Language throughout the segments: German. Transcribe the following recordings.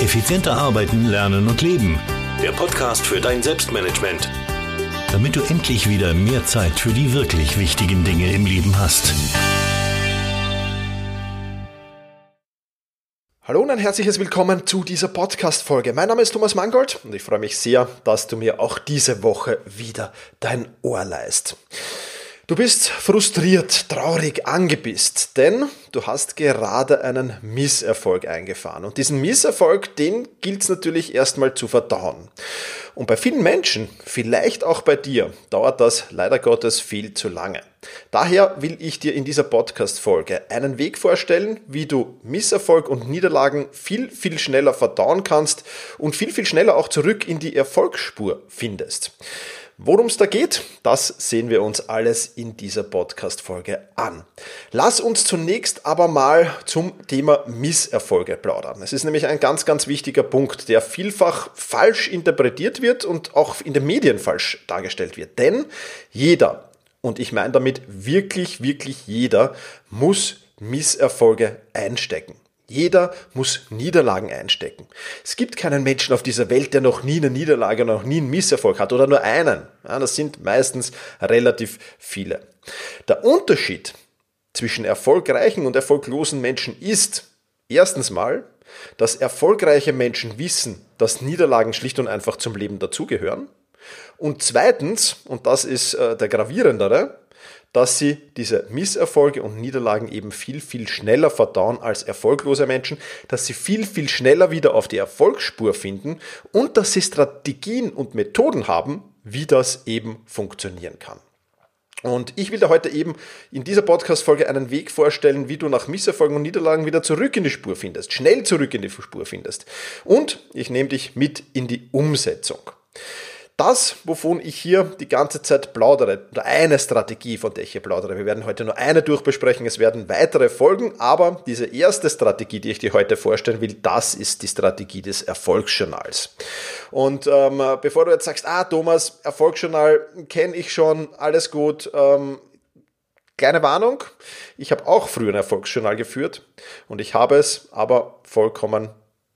Effizienter arbeiten, lernen und leben. Der Podcast für dein Selbstmanagement. Damit du endlich wieder mehr Zeit für die wirklich wichtigen Dinge im Leben hast. Hallo und ein herzliches Willkommen zu dieser Podcast-Folge. Mein Name ist Thomas Mangold und ich freue mich sehr, dass du mir auch diese Woche wieder dein Ohr leist. Du bist frustriert, traurig, angepisst, denn du hast gerade einen Misserfolg eingefahren. Und diesen Misserfolg, den gilt es natürlich erstmal zu verdauen. Und bei vielen Menschen, vielleicht auch bei dir, dauert das leider Gottes viel zu lange. Daher will ich dir in dieser Podcast-Folge einen Weg vorstellen, wie du Misserfolg und Niederlagen viel, viel schneller verdauen kannst und viel, viel schneller auch zurück in die Erfolgsspur findest. Worum es da geht, das sehen wir uns alles in dieser Podcast-Folge an. Lass uns zunächst aber mal zum Thema Misserfolge plaudern. Es ist nämlich ein ganz, ganz wichtiger Punkt, der vielfach falsch interpretiert wird und auch in den Medien falsch dargestellt wird. Denn jeder, und ich meine damit wirklich, wirklich jeder, muss Misserfolge einstecken. Jeder muss Niederlagen einstecken. Es gibt keinen Menschen auf dieser Welt, der noch nie eine Niederlage, noch nie einen Misserfolg hat oder nur einen. Ja, das sind meistens relativ viele. Der Unterschied zwischen erfolgreichen und erfolglosen Menschen ist erstens mal, dass erfolgreiche Menschen wissen, dass Niederlagen schlicht und einfach zum Leben dazugehören. Und zweitens, und das ist äh, der gravierendere, dass sie diese Misserfolge und Niederlagen eben viel, viel schneller verdauen als erfolglose Menschen, dass sie viel, viel schneller wieder auf die Erfolgsspur finden und dass sie Strategien und Methoden haben, wie das eben funktionieren kann. Und ich will dir heute eben in dieser Podcast-Folge einen Weg vorstellen, wie du nach Misserfolgen und Niederlagen wieder zurück in die Spur findest, schnell zurück in die Spur findest. Und ich nehme dich mit in die Umsetzung. Das, wovon ich hier die ganze Zeit plaudere, oder eine Strategie, von der ich hier plaudere, wir werden heute nur eine durchbesprechen, es werden weitere folgen, aber diese erste Strategie, die ich dir heute vorstellen will, das ist die Strategie des Erfolgsjournals. Und ähm, bevor du jetzt sagst, ah Thomas, Erfolgsjournal kenne ich schon, alles gut, ähm, Kleine Warnung, ich habe auch früher ein Erfolgsjournal geführt und ich habe es aber vollkommen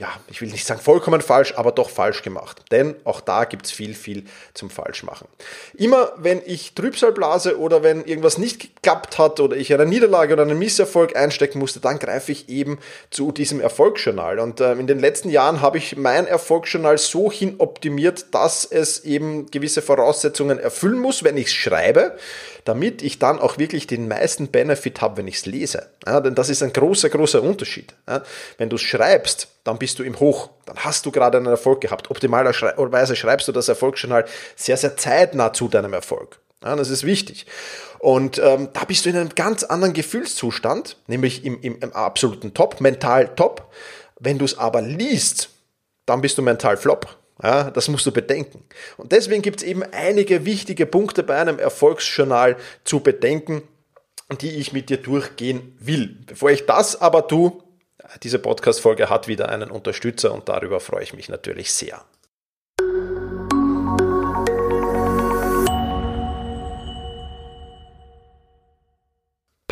ja, ich will nicht sagen vollkommen falsch, aber doch falsch gemacht. Denn auch da gibt's viel, viel zum Falschmachen. Immer wenn ich Trübsal blase oder wenn irgendwas nicht geklappt hat oder ich eine Niederlage oder einen Misserfolg einstecken musste, dann greife ich eben zu diesem Erfolgsjournal. Und äh, in den letzten Jahren habe ich mein Erfolgsjournal so hin optimiert, dass es eben gewisse Voraussetzungen erfüllen muss, wenn ich es schreibe damit ich dann auch wirklich den meisten Benefit habe, wenn ich es lese. Ja, denn das ist ein großer, großer Unterschied. Ja, wenn du es schreibst, dann bist du im Hoch, dann hast du gerade einen Erfolg gehabt. Optimalerweise schreibst du das Erfolgsjournal sehr, sehr zeitnah zu deinem Erfolg. Ja, das ist wichtig. Und ähm, da bist du in einem ganz anderen Gefühlszustand, nämlich im, im, im absoluten Top, mental Top. Wenn du es aber liest, dann bist du mental Flop. Ja, das musst du bedenken. Und deswegen gibt es eben einige wichtige Punkte bei einem Erfolgsjournal zu bedenken, die ich mit dir durchgehen will. Bevor ich das aber tue, diese Podcast-Folge hat wieder einen Unterstützer und darüber freue ich mich natürlich sehr.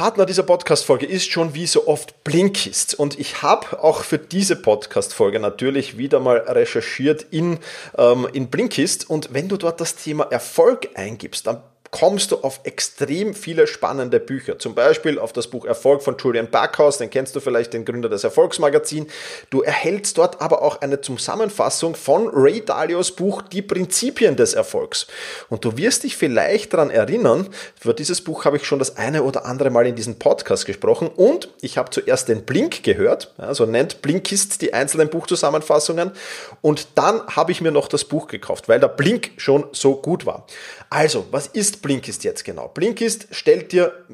Partner dieser Podcast-Folge ist schon wie so oft Blinkist. Und ich habe auch für diese Podcast-Folge natürlich wieder mal recherchiert in, ähm, in Blinkist. Und wenn du dort das Thema Erfolg eingibst, dann kommst du auf extrem viele spannende Bücher. Zum Beispiel auf das Buch Erfolg von Julian Backhaus, den kennst du vielleicht, den Gründer des Erfolgsmagazins. Du erhältst dort aber auch eine Zusammenfassung von Ray Dalios Buch Die Prinzipien des Erfolgs. Und du wirst dich vielleicht daran erinnern, für dieses Buch habe ich schon das eine oder andere Mal in diesem Podcast gesprochen und ich habe zuerst den Blink gehört, also nennt Blinkist die einzelnen Buchzusammenfassungen und dann habe ich mir noch das Buch gekauft, weil der Blink schon so gut war. Also, was ist Blinkist jetzt genau? Blinkist stellt dir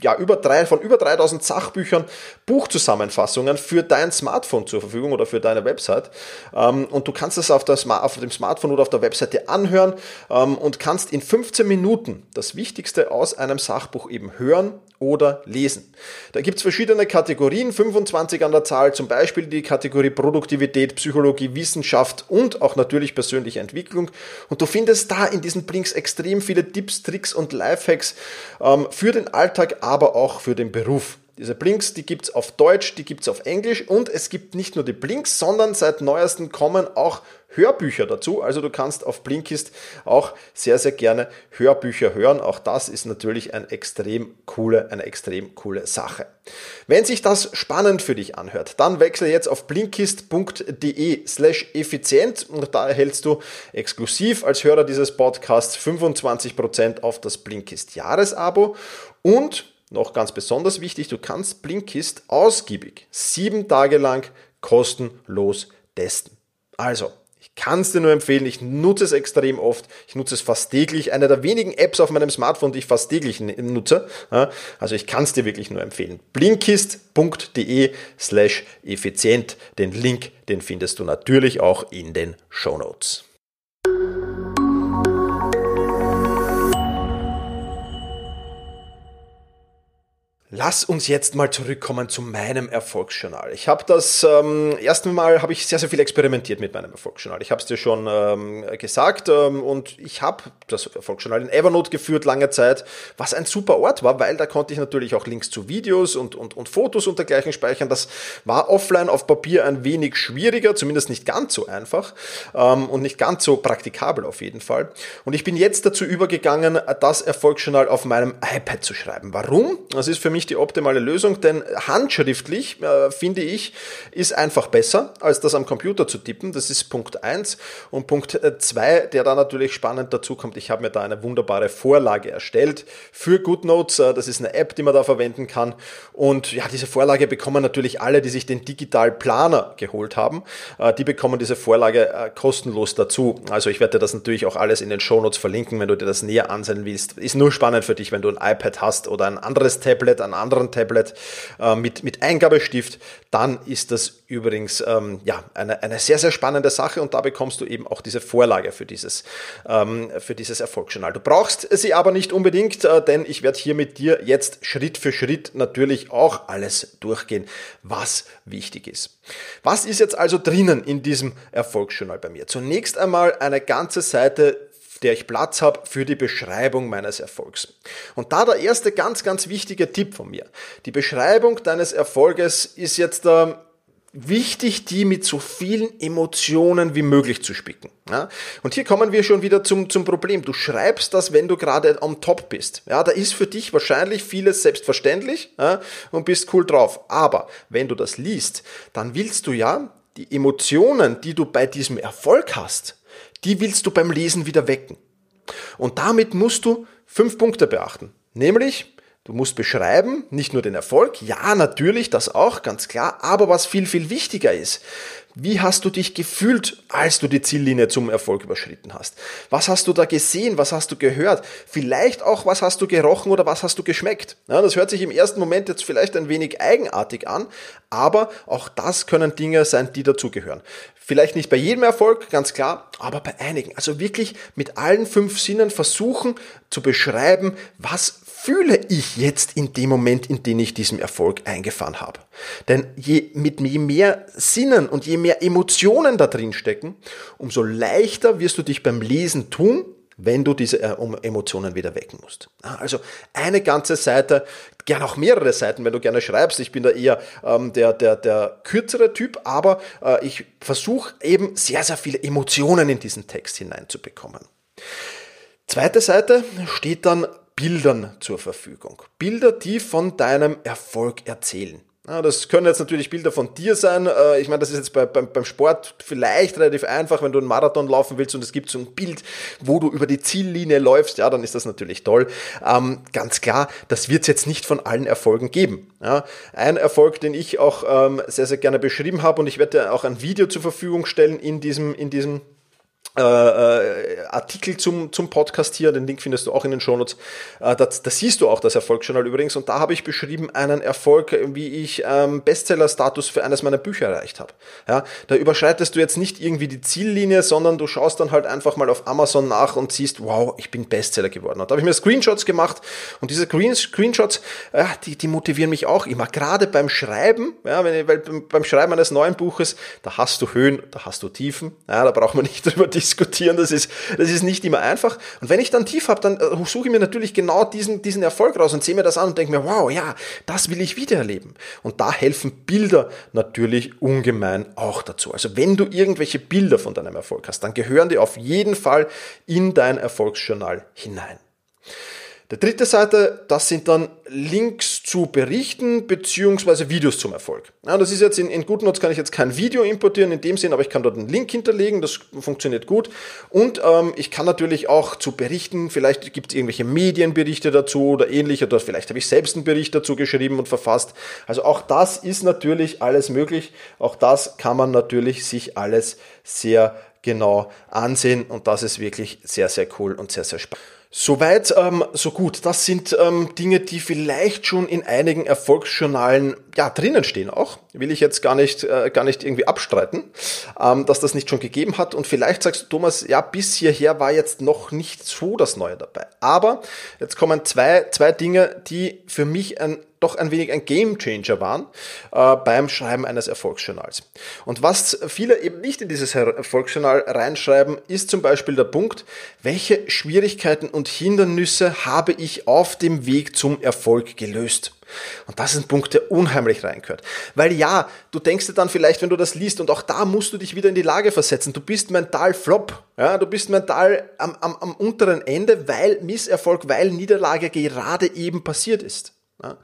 ja, über drei, von über 3000 Sachbüchern Buchzusammenfassungen für dein Smartphone zur Verfügung oder für deine Website. Ähm, und du kannst das auf, auf dem Smartphone oder auf der Webseite anhören ähm, und kannst in 15 Minuten das Wichtigste aus einem Sachbuch eben hören oder lesen. Da gibt es verschiedene Kategorien, 25 an der Zahl, zum Beispiel die Kategorie Produktivität, Psychologie, Wissenschaft und auch natürlich persönliche Entwicklung. Und du findest da in diesen Blinks extrem viele Tipps, Tricks und Lifehacks ähm, für den Alltag, aber auch für den Beruf. Diese Blinks, die gibt's auf Deutsch, die gibt's auf Englisch und es gibt nicht nur die Blinks, sondern seit neuestem kommen auch Hörbücher dazu. Also du kannst auf Blinkist auch sehr, sehr gerne Hörbücher hören. Auch das ist natürlich eine extrem coole, eine extrem coole Sache. Wenn sich das spannend für dich anhört, dann wechsle jetzt auf blinkist.de slash effizient und da erhältst du exklusiv als Hörer dieses Podcasts 25% auf das Blinkist Jahresabo und noch ganz besonders wichtig, du kannst Blinkist ausgiebig sieben Tage lang kostenlos testen. Also, ich kann es dir nur empfehlen, ich nutze es extrem oft, ich nutze es fast täglich, eine der wenigen Apps auf meinem Smartphone, die ich fast täglich nutze. Also ich kann es dir wirklich nur empfehlen. Blinkist.de slash effizient. Den Link, den findest du natürlich auch in den Show Notes. Lass uns jetzt mal zurückkommen zu meinem Erfolgsjournal. Ich habe das ähm, erste Mal habe ich sehr sehr viel experimentiert mit meinem Erfolgsjournal. Ich habe es dir schon ähm, gesagt ähm, und ich habe das Erfolgsjournal in Evernote geführt lange Zeit, was ein super Ort war, weil da konnte ich natürlich auch Links zu Videos und und, und Fotos und dergleichen speichern. Das war offline auf Papier ein wenig schwieriger, zumindest nicht ganz so einfach ähm, und nicht ganz so praktikabel auf jeden Fall. Und ich bin jetzt dazu übergegangen, das Erfolgsjournal auf meinem iPad zu schreiben. Warum? Das ist für mich mich die optimale Lösung, denn handschriftlich, äh, finde ich, ist einfach besser, als das am Computer zu tippen. Das ist Punkt 1. Und Punkt 2, der da natürlich spannend dazu kommt, ich habe mir da eine wunderbare Vorlage erstellt für GoodNotes. Äh, das ist eine App, die man da verwenden kann. Und ja, diese Vorlage bekommen natürlich alle, die sich den Digital Planer geholt haben. Äh, die bekommen diese Vorlage äh, kostenlos dazu. Also ich werde dir das natürlich auch alles in den Shownotes verlinken, wenn du dir das näher ansehen willst. Ist nur spannend für dich, wenn du ein iPad hast oder ein anderes Tablet, einem anderen Tablet äh, mit, mit Eingabestift, dann ist das übrigens ähm, ja, eine, eine sehr, sehr spannende Sache und da bekommst du eben auch diese Vorlage für dieses, ähm, für dieses Erfolgsjournal. Du brauchst sie aber nicht unbedingt, äh, denn ich werde hier mit dir jetzt Schritt für Schritt natürlich auch alles durchgehen, was wichtig ist. Was ist jetzt also drinnen in diesem Erfolgsjournal bei mir? Zunächst einmal eine ganze Seite der ich Platz habe für die Beschreibung meines Erfolgs. Und da der erste ganz, ganz wichtige Tipp von mir. Die Beschreibung deines Erfolges ist jetzt äh, wichtig, die mit so vielen Emotionen wie möglich zu spicken. Ja? Und hier kommen wir schon wieder zum, zum Problem. Du schreibst das, wenn du gerade am Top bist. Ja, da ist für dich wahrscheinlich vieles selbstverständlich ja, und bist cool drauf. Aber wenn du das liest, dann willst du ja die Emotionen, die du bei diesem Erfolg hast, die willst du beim Lesen wieder wecken. Und damit musst du fünf Punkte beachten. Nämlich, du musst beschreiben, nicht nur den Erfolg, ja, natürlich, das auch, ganz klar, aber was viel, viel wichtiger ist, wie hast du dich gefühlt, als du die Ziellinie zum Erfolg überschritten hast? Was hast du da gesehen? Was hast du gehört? Vielleicht auch, was hast du gerochen oder was hast du geschmeckt? Ja, das hört sich im ersten Moment jetzt vielleicht ein wenig eigenartig an, aber auch das können Dinge sein, die dazugehören. Vielleicht nicht bei jedem Erfolg, ganz klar, aber bei einigen. Also wirklich mit allen fünf Sinnen versuchen zu beschreiben, was fühle ich jetzt in dem Moment, in dem ich diesen Erfolg eingefahren habe. Denn je, mit je mehr Sinnen und je mehr Emotionen da drin stecken, umso leichter wirst du dich beim Lesen tun, wenn du diese äh, Emotionen wieder wecken musst. Also eine ganze Seite, gerne auch mehrere Seiten, wenn du gerne schreibst. Ich bin da eher ähm, der, der, der kürzere Typ, aber äh, ich versuche eben sehr, sehr viele Emotionen in diesen Text hineinzubekommen. Zweite Seite steht dann Bildern zur Verfügung. Bilder, die von deinem Erfolg erzählen. Das können jetzt natürlich Bilder von dir sein. Äh, ich meine, das ist jetzt bei, beim, beim Sport vielleicht relativ einfach, wenn du einen Marathon laufen willst und es gibt so ein Bild, wo du über die Ziellinie läufst, ja, dann ist das natürlich toll. Ähm, ganz klar, das wird es jetzt nicht von allen Erfolgen geben. Ja, ein Erfolg, den ich auch ähm, sehr, sehr gerne beschrieben habe und ich werde auch ein Video zur Verfügung stellen in diesem, in diesem äh, äh, Artikel zum, zum Podcast hier, den Link findest du auch in den Shownotes. Äh, da, da siehst du auch das Erfolgsjournal übrigens und da habe ich beschrieben einen Erfolg, wie ich ähm, Bestseller-Status für eines meiner Bücher erreicht habe. Ja, da überschreitest du jetzt nicht irgendwie die Ziellinie, sondern du schaust dann halt einfach mal auf Amazon nach und siehst, wow, ich bin Bestseller geworden. Und da habe ich mir Screenshots gemacht und diese Screenshots, ja, die, die motivieren mich auch immer, gerade beim Schreiben, ja, wenn, weil beim Schreiben eines neuen Buches, da hast du Höhen, da hast du Tiefen, ja, da braucht man nicht drüber diskutieren diskutieren. Das ist, das ist nicht immer einfach. Und wenn ich dann tief habe, dann äh, suche ich mir natürlich genau diesen, diesen Erfolg raus und sehe mir das an und denke mir, wow, ja, das will ich wiedererleben. Und da helfen Bilder natürlich ungemein auch dazu. Also wenn du irgendwelche Bilder von deinem Erfolg hast, dann gehören die auf jeden Fall in dein Erfolgsjournal hinein. Der dritte Seite, das sind dann Links zu Berichten beziehungsweise Videos zum Erfolg. Ja, das ist jetzt in, in GoodNotes kann ich jetzt kein Video importieren in dem Sinn, aber ich kann dort einen Link hinterlegen, das funktioniert gut. Und ähm, ich kann natürlich auch zu Berichten, vielleicht gibt es irgendwelche Medienberichte dazu oder ähnliche, oder vielleicht habe ich selbst einen Bericht dazu geschrieben und verfasst. Also auch das ist natürlich alles möglich. Auch das kann man natürlich sich alles sehr genau ansehen und das ist wirklich sehr, sehr cool und sehr, sehr spannend. Soweit, ähm, so gut. Das sind ähm, Dinge, die vielleicht schon in einigen Erfolgsjournalen ja drinnen stehen auch. Will ich jetzt gar nicht, äh, gar nicht irgendwie abstreiten, ähm, dass das nicht schon gegeben hat. Und vielleicht sagst du, Thomas, ja, bis hierher war jetzt noch nicht so das Neue dabei. Aber jetzt kommen zwei, zwei Dinge, die für mich ein doch ein wenig ein Gamechanger waren äh, beim Schreiben eines Erfolgsjournals. Und was viele eben nicht in dieses Erfolgsjournal reinschreiben, ist zum Beispiel der Punkt, welche Schwierigkeiten und Hindernisse habe ich auf dem Weg zum Erfolg gelöst. Und das ist ein Punkt, der unheimlich reingehört. Weil ja, du denkst dir dann vielleicht, wenn du das liest, und auch da musst du dich wieder in die Lage versetzen, du bist mental flop, ja, du bist mental am, am, am unteren Ende, weil Misserfolg, weil Niederlage gerade eben passiert ist. Ja.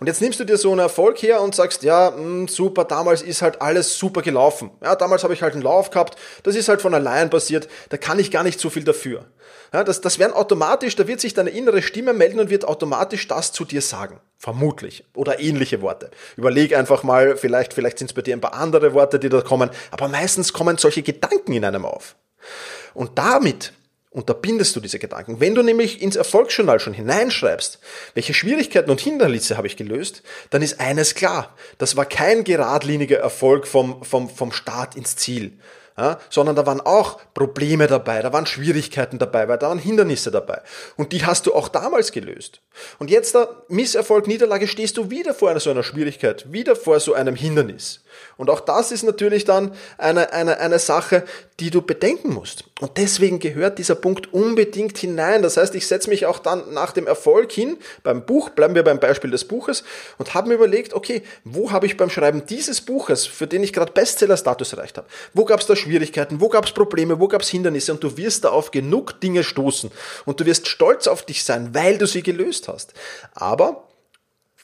Und jetzt nimmst du dir so einen Erfolg her und sagst, ja, mh, hm, super, damals ist halt alles super gelaufen. Ja, damals habe ich halt einen Lauf gehabt, das ist halt von allein passiert, da kann ich gar nicht so viel dafür. Ja, das, das werden automatisch, da wird sich deine innere Stimme melden und wird automatisch das zu dir sagen. Vermutlich. Oder ähnliche Worte. Überleg einfach mal, vielleicht, vielleicht sind es bei dir ein paar andere Worte, die da kommen, aber meistens kommen solche Gedanken in einem auf. Und damit unterbindest du diese Gedanken. Wenn du nämlich ins Erfolgsjournal schon hineinschreibst, welche Schwierigkeiten und Hindernisse habe ich gelöst, dann ist eines klar. Das war kein geradliniger Erfolg vom, vom, vom Start ins Ziel, ja, sondern da waren auch Probleme dabei, da waren Schwierigkeiten dabei, da waren Hindernisse dabei. Und die hast du auch damals gelöst. Und jetzt da Misserfolg, Niederlage, stehst du wieder vor einer so einer Schwierigkeit, wieder vor so einem Hindernis. Und auch das ist natürlich dann eine, eine, eine Sache, die du bedenken musst. Und deswegen gehört dieser Punkt unbedingt hinein. Das heißt, ich setze mich auch dann nach dem Erfolg hin, beim Buch, bleiben wir beim Beispiel des Buches, und habe mir überlegt, okay, wo habe ich beim Schreiben dieses Buches, für den ich gerade Bestseller-Status erreicht habe, wo gab es da Schwierigkeiten, wo gab es Probleme, wo gab es Hindernisse und du wirst da auf genug Dinge stoßen und du wirst stolz auf dich sein, weil du sie gelöst hast. Aber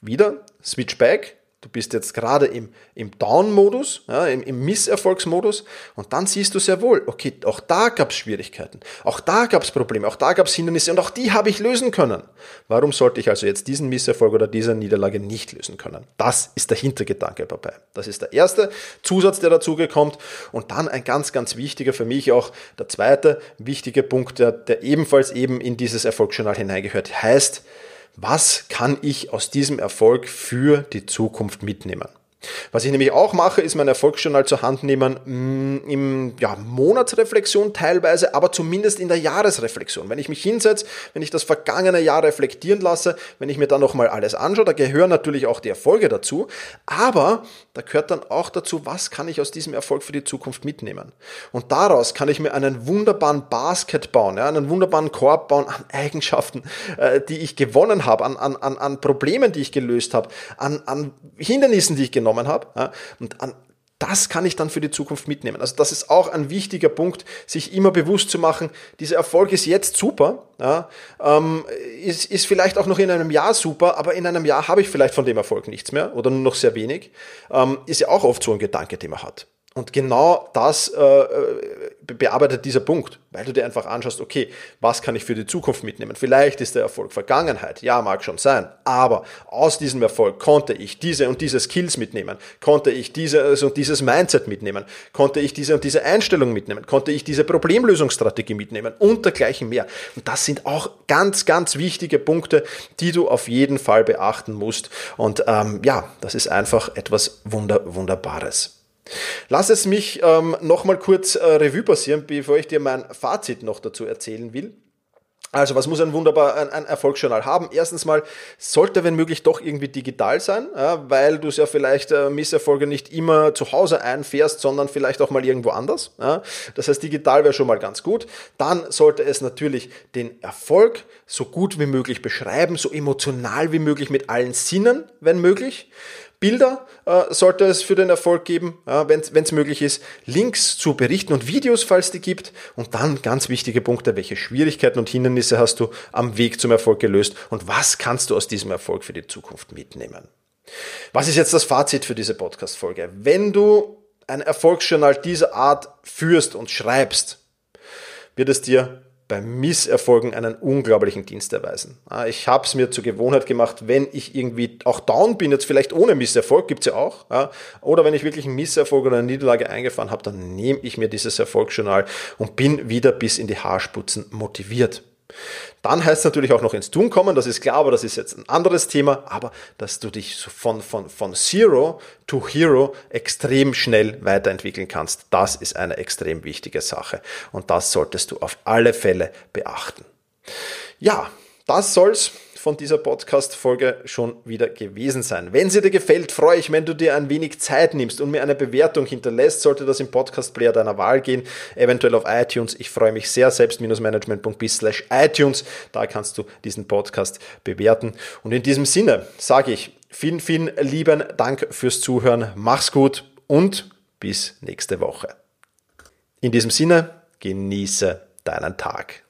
wieder, switch back, Du bist jetzt gerade im, im Down-Modus, ja, im, im Misserfolgsmodus und dann siehst du sehr wohl, okay, auch da gab es Schwierigkeiten, auch da gab es Probleme, auch da gab es Hindernisse und auch die habe ich lösen können. Warum sollte ich also jetzt diesen Misserfolg oder diese Niederlage nicht lösen können? Das ist der Hintergedanke dabei. Das ist der erste Zusatz, der dazugekommt und dann ein ganz, ganz wichtiger für mich auch der zweite wichtige Punkt, der, der ebenfalls eben in dieses Erfolgsjournal hineingehört, heißt, was kann ich aus diesem Erfolg für die Zukunft mitnehmen? Was ich nämlich auch mache, ist mein Erfolgsjournal zur Hand nehmen mh, mm, im ja, Monatsreflexion teilweise, aber zumindest in der Jahresreflexion. Wenn ich mich hinsetze, wenn ich das vergangene Jahr reflektieren lasse, wenn ich mir dann nochmal alles anschaue, da gehören natürlich auch die Erfolge dazu, aber da gehört dann auch dazu, was kann ich aus diesem Erfolg für die Zukunft mitnehmen. Und daraus kann ich mir einen wunderbaren Basket bauen, ja, einen wunderbaren Korb bauen an Eigenschaften, äh, die ich gewonnen habe, an, an, an Problemen, die ich gelöst habe, an, an Hindernissen, die ich genommen genommen habe. Ja, und an das kann ich dann für die Zukunft mitnehmen. Also das ist auch ein wichtiger Punkt, sich immer bewusst zu machen, dieser Erfolg ist jetzt super, ja, ähm, ist, ist vielleicht auch noch in einem Jahr super, aber in einem Jahr habe ich vielleicht von dem Erfolg nichts mehr oder nur noch sehr wenig. Ähm, ist ja auch oft so ein Gedanke, den man hat. Und genau das äh, äh, bearbeitet dieser Punkt, weil du dir einfach anschaust, okay, was kann ich für die Zukunft mitnehmen? Vielleicht ist der Erfolg Vergangenheit, ja, mag schon sein, aber aus diesem Erfolg konnte ich diese und diese Skills mitnehmen, konnte ich dieses und dieses Mindset mitnehmen, konnte ich diese und diese Einstellung mitnehmen, konnte ich diese Problemlösungsstrategie mitnehmen und dergleichen mehr. Und das sind auch ganz, ganz wichtige Punkte, die du auf jeden Fall beachten musst. Und ähm, ja, das ist einfach etwas Wunder, Wunderbares. Lass es mich ähm, nochmal kurz äh, Revue passieren, bevor ich dir mein Fazit noch dazu erzählen will. Also, was muss ein wunderbar ein, ein, Erfolgsjournal haben? Erstens mal sollte, wenn möglich, doch irgendwie digital sein, ja, weil du es ja vielleicht äh, Misserfolge nicht immer zu Hause einfährst, sondern vielleicht auch mal irgendwo anders. Ja. Das heißt, digital wäre schon mal ganz gut. Dann sollte es natürlich den Erfolg so gut wie möglich beschreiben, so emotional wie möglich mit allen Sinnen, wenn möglich. Bilder äh, sollte es für den Erfolg geben, äh, wenn es möglich ist. Links zu Berichten und Videos, falls die gibt. Und dann ganz wichtige Punkte, welche Schwierigkeiten und Hindernisse hast du am Weg zum Erfolg gelöst und was kannst du aus diesem Erfolg für die Zukunft mitnehmen. Was ist jetzt das Fazit für diese Podcast-Folge? Wenn du ein Erfolgsjournal dieser Art führst und schreibst, wird es dir bei Misserfolgen einen unglaublichen Dienst erweisen. Ah, ich habe es mir zur Gewohnheit gemacht, wenn ich irgendwie auch down bin, jetzt vielleicht ohne Misserfolg, gibt es ja auch, oder wenn ich wirklich einen Misserfolg oder eine Niederlage eingefahren habe, dann nehme ich mir dieses Erfolgsjournal und bin wieder bis in die Haarspitzen motiviert. Dann heißt es natürlich auch noch ins Tun kommen, das ist klar, aber das ist jetzt ein anderes Thema, aber dass du dich von, von, von Zero to Hero extrem schnell weiterentwickeln kannst, das ist eine extrem wichtige Sache. Und das solltest du auf alle Fälle beachten. Ja, das soll's von dieser Podcast-Folge schon wieder gewesen sein. Wenn sie dir gefällt, freue ich, wenn du dir ein wenig Zeit nimmst und mir eine Bewertung hinterlässt, sollte das im Podcast-Player deiner Wahl gehen, eventuell auf iTunes. Ich freue mich sehr, selbst-management.bis slash iTunes. Da kannst du diesen Podcast bewerten. Und in diesem Sinne sage ich vielen, vielen lieben Dank fürs Zuhören. Mach's gut und bis nächste Woche. In diesem Sinne, genieße deinen Tag.